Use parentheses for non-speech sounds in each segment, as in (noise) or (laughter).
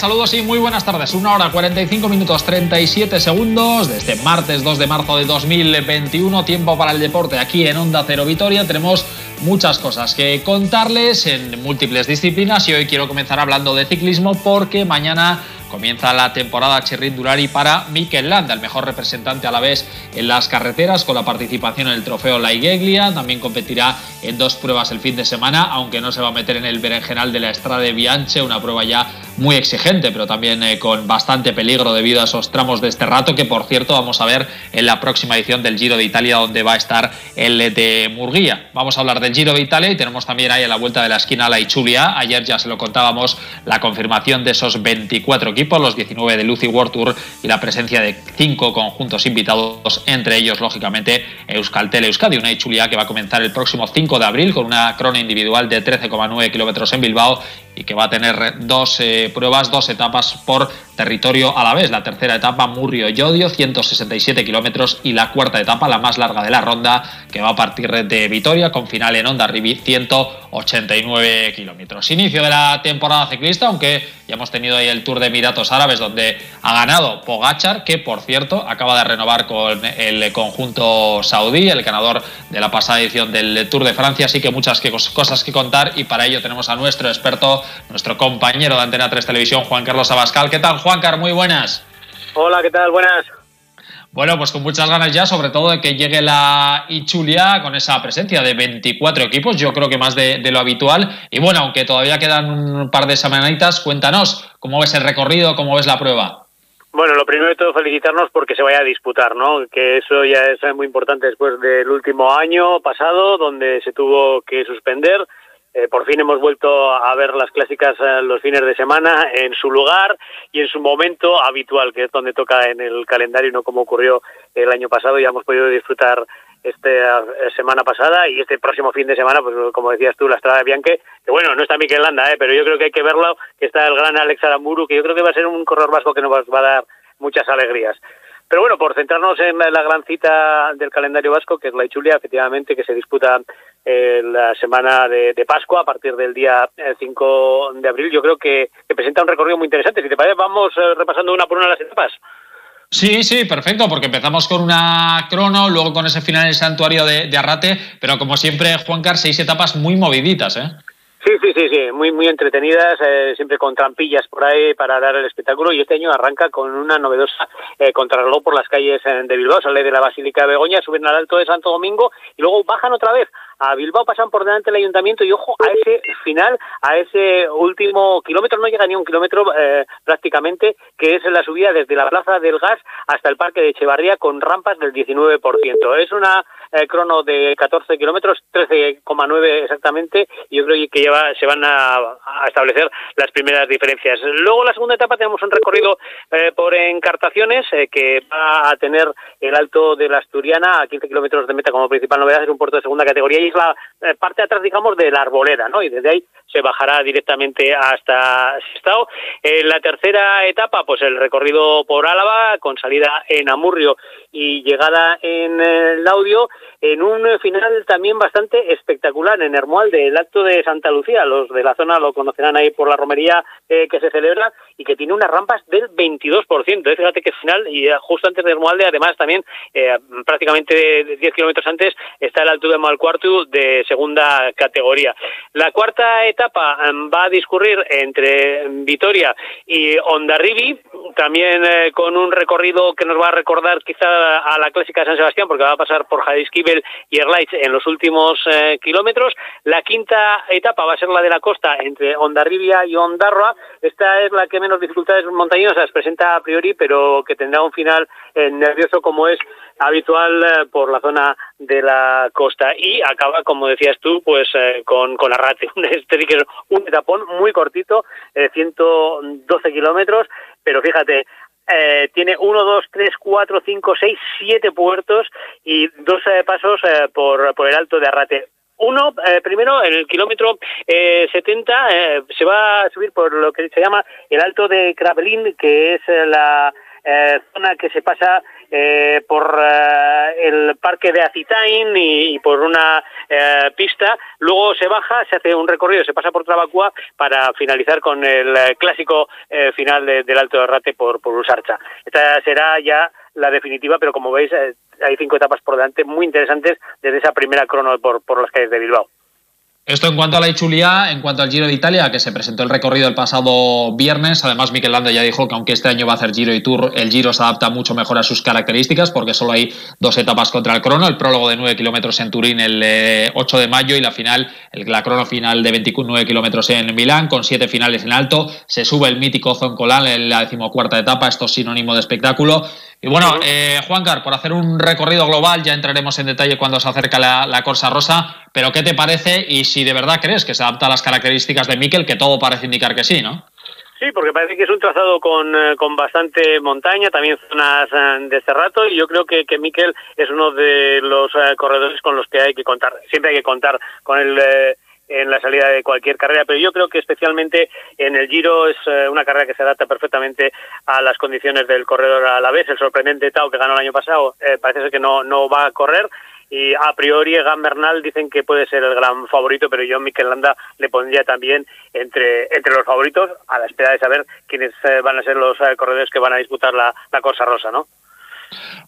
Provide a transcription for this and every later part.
Saludos y muy buenas tardes. Una hora 45 minutos 37 segundos de este martes 2 de marzo de 2021. Tiempo para el deporte aquí en Onda Cero Vitoria. Tenemos muchas cosas que contarles en múltiples disciplinas y hoy quiero comenzar hablando de ciclismo porque mañana Comienza la temporada Durari para Mikel Landa, el mejor representante a la vez en las carreteras, con la participación en el trofeo La Igeglia. También competirá en dos pruebas el fin de semana, aunque no se va a meter en el berenjenal de la Estrada de Bianche, una prueba ya muy exigente, pero también eh, con bastante peligro debido a esos tramos de este rato, que por cierto vamos a ver en la próxima edición del Giro de Italia, donde va a estar el de Murguía. Vamos a hablar del Giro de Italia y tenemos también ahí a la vuelta de la esquina la Ichulia. Ayer ya se lo contábamos la confirmación de esos 24 equipos, los 19 de Lucy World Tour y la presencia de cinco conjuntos invitados, entre ellos, lógicamente, Euskaltel Euskadi, una Ichulia que va a comenzar el próximo 5 de abril con una crona individual de 13,9 kilómetros en Bilbao y que va a tener dos eh, pruebas, dos etapas por territorio a la vez. La tercera etapa, Murrio-Yodio, 167 kilómetros, y la cuarta etapa, la más larga de la ronda, que va a partir de Vitoria, con final en Onda Rivi, 189 kilómetros. Inicio de la temporada ciclista, aunque ya hemos tenido ahí el Tour de Emiratos Árabes, donde ha ganado Pogachar, que por cierto acaba de renovar con el conjunto saudí, el ganador de la pasada edición del Tour de Francia. Así que muchas cosas que contar, y para ello tenemos a nuestro experto nuestro compañero de Antena 3 Televisión, Juan Carlos Abascal. ¿Qué tal, Juan Carlos? Muy buenas. Hola, ¿qué tal? Buenas. Bueno, pues con muchas ganas ya, sobre todo de que llegue la Ichulia con esa presencia de 24 equipos, yo creo que más de, lo habitual. Y bueno, aunque todavía quedan un par de semanitas, cuéntanos cómo ves el recorrido, cómo ves la prueba. Bueno, lo primero de todo felicitarnos porque se vaya a disputar, ¿no? Que eso ya es muy importante después del último año pasado, donde se tuvo que suspender eh, por fin hemos vuelto a ver las clásicas eh, los fines de semana en su lugar y en su momento habitual, que es donde toca en el calendario, no como ocurrió el año pasado. Ya hemos podido disfrutar esta eh, semana pasada y este próximo fin de semana, pues como decías tú, la Estrada de Bianque, que bueno, no está Miquel Landa, eh, pero yo creo que hay que verlo, que está el gran Alex Aramburu, que yo creo que va a ser un corredor vasco que nos va a dar muchas alegrías. Pero bueno, por centrarnos en la gran cita del calendario vasco, que es la Ichulia, efectivamente, que se disputa eh, la semana de, Pascua a partir del día 5 eh, de abril, yo creo que, presenta un recorrido muy interesante. Si te parece, vamos eh, repasando una por una las etapas. Sí, sí, perfecto, porque empezamos con una crono, luego con ese final en el santuario de, Arrate, pero como siempre, Juan Carlos, seis etapas muy moviditas, ¿eh? Sí, sí, sí, sí, muy muy entretenidas, eh, siempre con trampillas por ahí para dar el espectáculo y este año arranca con una novedosa eh, contrarreloj por las calles eh, de Bilbao, sale de la Basílica de Begoña, suben al Alto de Santo Domingo y luego bajan otra vez a Bilbao, pasan por delante del ayuntamiento y ojo a ese final, a ese último kilómetro, no llega ni un kilómetro eh, prácticamente, que es la subida desde la Plaza del Gas hasta el Parque de Echevarría con rampas del 19%. Es una eh, crono de 14 kilómetros, 13,9 exactamente, y yo creo que lleva, se van a, establecer las primeras diferencias. Luego, la segunda etapa, tenemos un recorrido eh, por encartaciones eh, que va a tener el alto de la Asturiana a 15 kilómetros de meta como principal novedad, es un puerto de segunda categoría y es la parte de atrás, digamos, de la arboleda, ¿no? Y desde ahí se bajará directamente hasta Sestao. En la tercera etapa, pues el recorrido por Álava, con salida en Amurrio y llegada en Laudio, en un final también bastante espectacular en Hermualde, el acto de Santa Lucía. Los de la zona lo conocerán ahí por la romería eh, que se celebra y que tiene unas rampas del 22%. Eh, fíjate que final, y eh, justo antes de Hermualde, además también prácticamente 10 kilómetros antes, está el alto de Malcuartu de segunda categoría. La cuarta etapa em, va a discurrir entre Vitoria y Ondarribi, también con un recorrido que nos va a recordar quizá a la clásica de San Sebastián, porque va a pasar por Jadisquivel y Erlaich en los últimos eh, kilómetros. La quinta etapa va a ser la de la costa entre Ondarribia y Ondarroa. Esta es la que menos dificultades montañosas presenta a priori, pero que tendrá un final eh, nervioso como es habitual eh, por la zona de la costa y acaba, como decías tú, pues con, con Arrate, (laughs) es un etapón muy cortito, 112 kilómetros, pero fíjate, eh, tiene uno, dos, tres, cuatro, cinco, seis, siete puertos y dos eh, pasos eh, por, por el alto de Arrate. Uno, primero, en el kilómetro 70 se va a subir por lo que se llama el alto de Kravelin, que es la zona que se pasa por el parque de Acitain y, por una pista. Luego se baja, se hace un recorrido, se pasa por Trabacua para finalizar con el clásico final del Alto de Rate por, por Usarcha. Esta será ya la definitiva, pero como veis hay cinco etapas por delante muy interesantes desde esa primera crono por, por las calles de Bilbao. Esto en cuanto a la Ichulia, en cuanto al Giro de Italia, que se presentó el recorrido el pasado viernes. Además, Mikel Landa ya dijo que aunque este año va a hacer Giro y Tour, el Giro se adapta mucho mejor a sus características porque solo hay dos etapas contra el crono. El prólogo de 9 kilómetros en Turín el 8 eh, de mayo y la final, el, la crono final de 29 kilómetros en Milán con siete finales en alto. Se sube el mítico Zoncolan en la decimocuarta etapa. Esto es sinónimo de espectáculo. Y bueno, eh, Juancar, por hacer un recorrido global, ya entraremos en detalle cuando se acerca la, la, Corsa Rosa, pero ¿qué te parece y si de verdad crees que se adapta a las características de Mikel, que todo parece indicar que sí, ¿no? Sí, porque parece que es un trazado con, eh, con bastante montaña, también zonas eh, de cerrato, y yo creo que, que Mikel es uno de los eh, corredores con los que hay que contar. Siempre hay que contar con el en la salida de cualquier carrera, pero yo creo que especialmente en el Giro es eh, una carrera que se adapta perfectamente a las condiciones del corredor a la vez. El sorprendente Tao que ganó el año pasado eh, parece ser que no, no va a correr y a priori Egan Bernal dicen que puede ser el gran favorito, pero yo Mikel Landa le pondría también entre, entre los favoritos a la espera de saber quiénes eh, van a ser los corredores que van a disputar la, la Corsa Rosa, ¿no?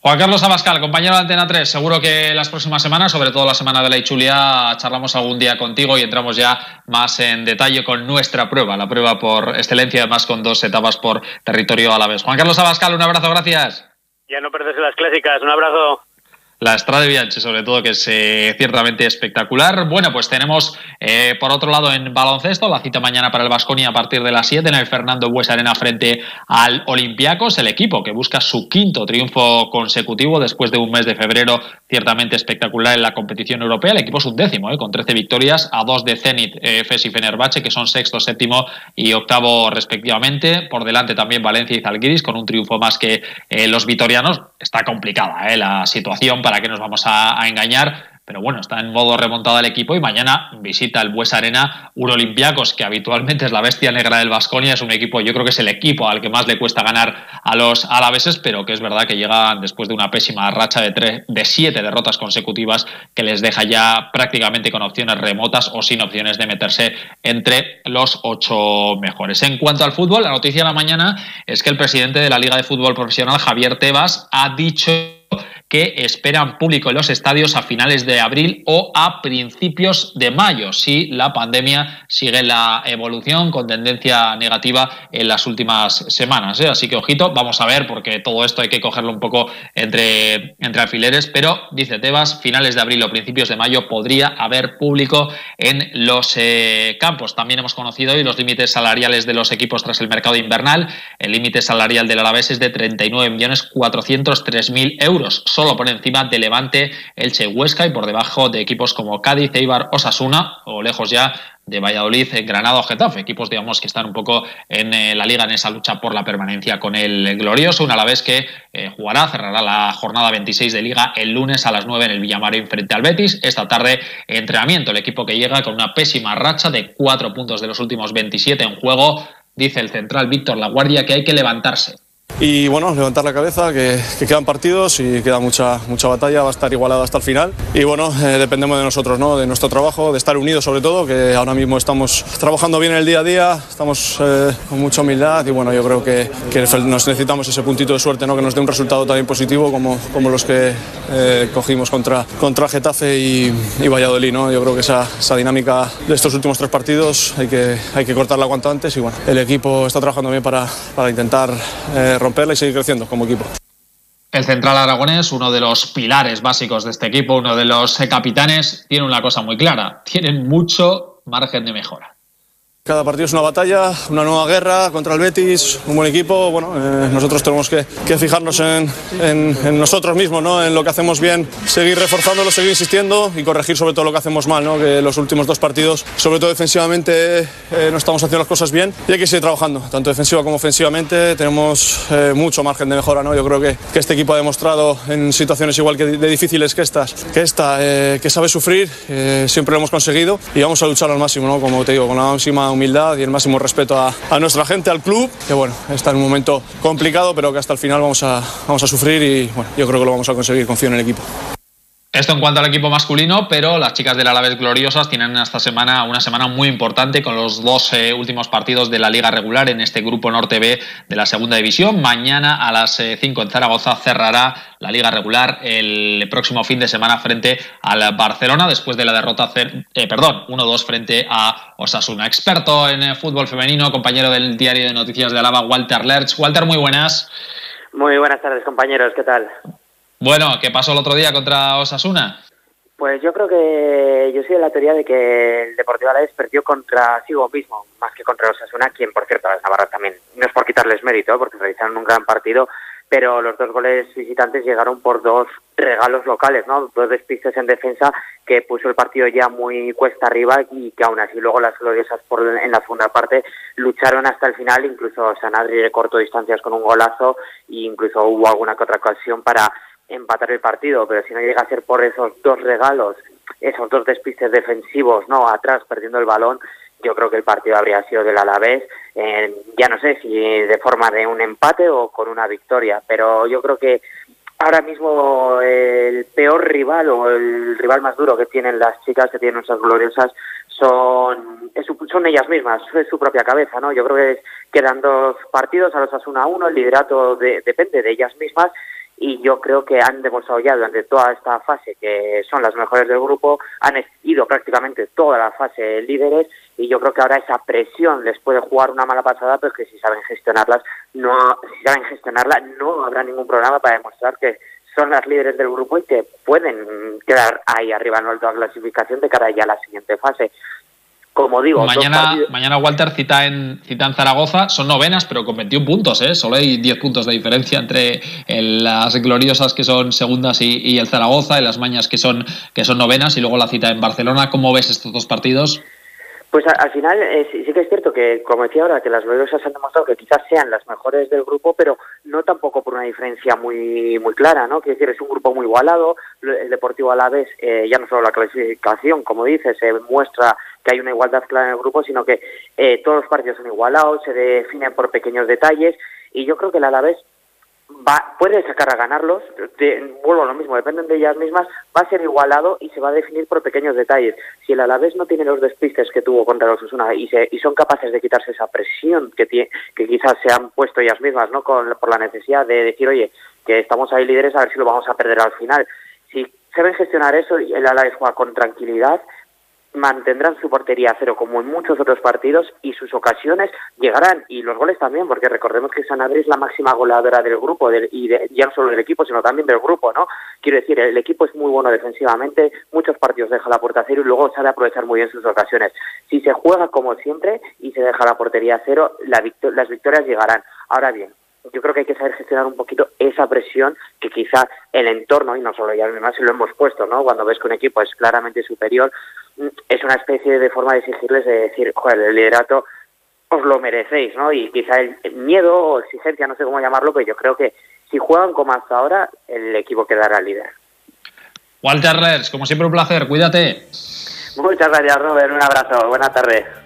Juan Carlos Abascal, compañero de Antena 3, seguro que las próximas semanas, sobre todo la semana de la Ichulia, charlamos algún día contigo y entramos ya más en detalle con nuestra prueba, la prueba por excelencia, además con dos etapas por territorio a la vez. Juan Carlos Abascal, un abrazo, gracias. Ya no perderse las clásicas, un abrazo la Estrada de Bianchi, sobre todo, que es eh, ciertamente espectacular. Bueno, pues tenemos eh, por otro lado en baloncesto la cita mañana para el Vasconia a partir de las 7 en el Fernando Bues Arena frente al Olympiacos, el equipo que busca su quinto triunfo consecutivo después de un mes de febrero ciertamente espectacular en la competición europea. El equipo es un décimo, eh, con 13 victorias a dos de Zenit, FES y Fenerbahce, que son sexto, séptimo y octavo respectivamente. Por delante también Valencia y Zalgiris con un triunfo más que los vitorianos. Está complicada la situación para qué nos vamos a, engañar, pero bueno, está en modo remontado el equipo y mañana visita el Bues Arena un Olympiacos, que habitualmente es la bestia negra del Vasconia, es un equipo, yo creo que es el equipo al que más le cuesta ganar a los alaveses, pero que es verdad que llegan después de una pésima racha de, tres, de siete derrotas consecutivas que les deja ya prácticamente con opciones remotas o sin opciones de meterse entre los ocho mejores. En cuanto al fútbol, la noticia de la mañana es que el presidente de la Liga de Fútbol Profesional, Javier Tebas, ha dicho que esperan público en los estadios a finales de abril o a principios de mayo, si la pandemia sigue la evolución con tendencia negativa en las últimas semanas. ¿eh? Así que ojito, vamos a ver, porque todo esto hay que cogerlo un poco entre, entre alfileres, pero dice Tebas, finales de abril o principios de mayo podría haber público en los eh, campos. También hemos conocido hoy los límites salariales de los equipos tras el mercado invernal. El límite salarial del Alavés es de 39.403.000 euros solo por encima de Levante, Elche, Huesca y por debajo de equipos como Cádiz, Eibar, Osasuna o lejos ya de Valladolid, Granada o Getafe, equipos digamos que están un poco en eh, la liga en esa lucha por la permanencia con el glorioso, una a la vez que eh, jugará, cerrará la jornada 26 de liga el lunes a las 9 en el Villamarín frente al Betis. Esta tarde entrenamiento, el equipo que llega con una pésima racha de cuatro puntos de los últimos 27 en juego, dice el central Víctor Laguardia que hay que levantarse y bueno, levantar la cabeza, que, quedan partidos y queda mucha, mucha batalla, va a estar igualada hasta el final. Y bueno, eh, dependemos de nosotros, ¿no? de nuestro trabajo, de estar unidos sobre todo, que ahora mismo estamos trabajando bien el día a día, estamos eh, con mucha humildad y bueno, yo creo que, que, nos necesitamos ese puntito de suerte, ¿no? que nos dé un resultado también positivo como, como los que eh, cogimos contra, contra Getafe y, y Valladolid. ¿no? Yo creo que esa, esa, dinámica de estos últimos tres partidos hay que, hay que cortarla cuanto antes y bueno, el equipo está trabajando bien para, para intentar romperla y seguir creciendo como equipo. El central aragonés, uno de los pilares básicos de este equipo, uno de los capitanes, tiene una cosa muy clara, tienen mucho margen de mejora. Cada partido es una batalla, una nueva guerra contra el Betis, un buen equipo. Bueno, eh, nosotros tenemos que, fijarnos en, nosotros mismos, ¿no? en lo que hacemos bien, seguir reforzándolo, seguir insistiendo y corregir sobre todo lo que hacemos mal, ¿no? que los últimos dos partidos, sobre todo defensivamente, eh, no estamos haciendo las cosas bien y hay que seguir trabajando, tanto defensiva como ofensivamente. Tenemos eh, mucho margen de mejora. ¿no? Yo creo que, que, este equipo ha demostrado en situaciones igual que de difíciles que estas, que esta, que sabe sufrir, siempre lo hemos conseguido y vamos a luchar al máximo, ¿no? como te digo, con la máxima humildad y el máximo respeto a, a, nuestra gente, al club, que bueno, está en un momento complicado, pero que hasta el final vamos a, vamos a sufrir y bueno, yo creo que lo vamos a conseguir, confío en el equipo. Esto en cuanto al equipo masculino, pero las chicas del Alavés gloriosas tienen esta semana una semana muy importante con los dos eh, últimos partidos de la liga regular en este grupo norte B de la segunda división. Mañana a las 5 eh, en Zaragoza cerrará la liga regular el próximo fin de semana frente al Barcelona después de la derrota, eh, perdón, 1-2 frente a Osasuna. Experto en fútbol femenino, compañero del diario de noticias de Alaba, Walter Lerch. Walter, muy buenas. Muy buenas tardes, compañeros. ¿Qué tal? Bueno, ¿qué pasó el otro día contra Osasuna? Pues yo creo que yo soy de la teoría de que el Deportivo Alavés perdió contra sí mismo, más que contra Osasuna, quien por cierto las Navarras también, no es por quitarles mérito, porque realizaron un gran partido, pero los dos goles visitantes llegaron por dos regalos locales, ¿no? Dos despistes en defensa que puso el partido ya muy cuesta arriba y que aún así luego las gloriosas por en la segunda parte lucharon hasta el final, incluso Sanadri de corto distancias con un golazo e incluso hubo alguna que otra ocasión para empatar el partido, pero si no llega a ser por esos dos regalos, esos dos despistes defensivos, no atrás perdiendo el balón, yo creo que el partido habría sido del Alavés, eh, ya no sé si de forma de un empate o con una victoria, pero yo creo que ahora mismo el peor rival o el rival más duro que tienen las chicas que tienen nuestras gloriosas son son ellas mismas, es su propia cabeza, ¿no? Yo creo que quedan dos partidos, a los Asuna uno, el liderato depende de ellas mismas y yo creo que han demostrado ya durante toda esta fase que son las mejores del grupo, han ido prácticamente toda la fase líderes y yo creo que ahora esa presión les puede jugar una mala pasada, pero que si saben gestionarlas, no, si saben gestionarla, no habrá ningún problema para demostrar que son las líderes del grupo y que pueden quedar ahí arriba en la clasificación de cara ya a la siguiente fase como digo, mañana, mañana Walter cita en, cita en Zaragoza, son novenas, pero con 21 puntos, ¿eh? solo hay 10 puntos de diferencia entre las gloriosas que son segundas y, el Zaragoza, y las mañas que son, que son novenas, y luego la cita en Barcelona. ¿Cómo ves estos dos partidos? Pues al final eh, sí, que es cierto que, como decía ahora, que las gloriosas han demostrado que quizás sean las mejores del grupo, pero no tampoco por una diferencia muy muy clara, ¿no? Quiero decir, es un grupo muy igualado, el Deportivo Alavés, eh, ya no solo la clasificación, como dices, se muestra que hay una igualdad clara en el grupo, sino que eh, todos los partidos son igualados, se definen por pequeños detalles y yo creo que el Alavés va, puede sacar a ganarlos, vuelvo a lo mismo, dependen de ellas mismas, va a ser igualado y se va a definir por pequeños detalles. Si el Alavés no tiene los despistes que tuvo contra los Osuna y, y son capaces de quitarse esa presión que, que quizás se han puesto ellas mismas, ¿no? Con, por la necesidad de decir, oye, que estamos ahí líderes, a ver si lo vamos a perder al final. Si saben gestionar eso, el Alavés juega con tranquilidad mantendrán su portería a cero como en muchos otros partidos y sus ocasiones llegarán y los goles también porque recordemos que Sanadri es la máxima goleadora del grupo y ya no solo del equipo sino también del grupo no quiero decir el equipo es muy bueno defensivamente muchos partidos deja la puerta a cero y luego sabe aprovechar muy bien sus ocasiones. Si se juega como siempre y se deja la portería a cero las victorias llegarán. Ahora bien yo creo que hay que saber gestionar un poquito esa presión que quizá el entorno, y no solo ya además se lo hemos puesto, ¿no? Cuando ves que un equipo es claramente superior, mm, es una especie de forma de exigirles de decir, joder, el liderato os lo merecéis, ¿no? Y quizá el miedo o exigencia, no sé cómo llamarlo, pero yo creo que si juegan como hasta ahora, el equipo quedará líder. Walter Lers, como siempre un placer, cuídate. Muchas gracias, Robert, un abrazo, buena tarde.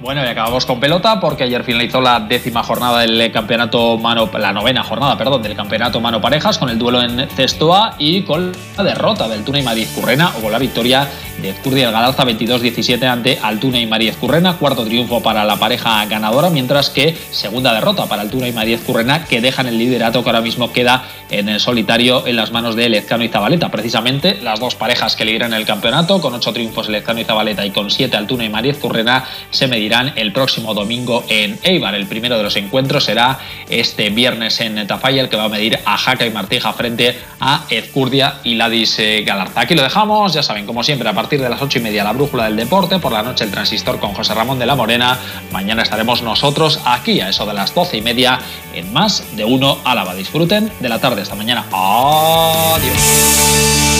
Bueno, y acabamos con pelota porque ayer finalizó la décima jornada del campeonato mano, la novena jornada, perdón, del campeonato mano parejas con el duelo en Cestoa y con la derrota del Tuna y Madrid Currena o con la victoria de Ezcurdia el Galarza 22-17 ante Altuna y María Currena, cuarto triunfo para la pareja ganadora, mientras que segunda derrota para Altuna y María Currena que dejan el liderato que ahora mismo queda en el solitario en las manos de Lezcano y Zabaleta. Precisamente las dos parejas que lideran el campeonato, con ocho triunfos Lezcano y Zabaleta y con siete Altuna y María Currena, se medirán el próximo domingo en Eibar. El primero de los encuentros será este viernes en Tafalla, el que va a medir a Jaca y Martija frente a Ezcurdia y Ladis eh, Galarza. Aquí lo dejamos, ya saben, como siempre, a partir de las ocho y media la brújula del deporte, por la noche el transistor con José Ramón de la Morena. Mañana estaremos nosotros aquí a eso de las doce y media en más de uno Álava. Disfruten de la tarde esta mañana. Adiós.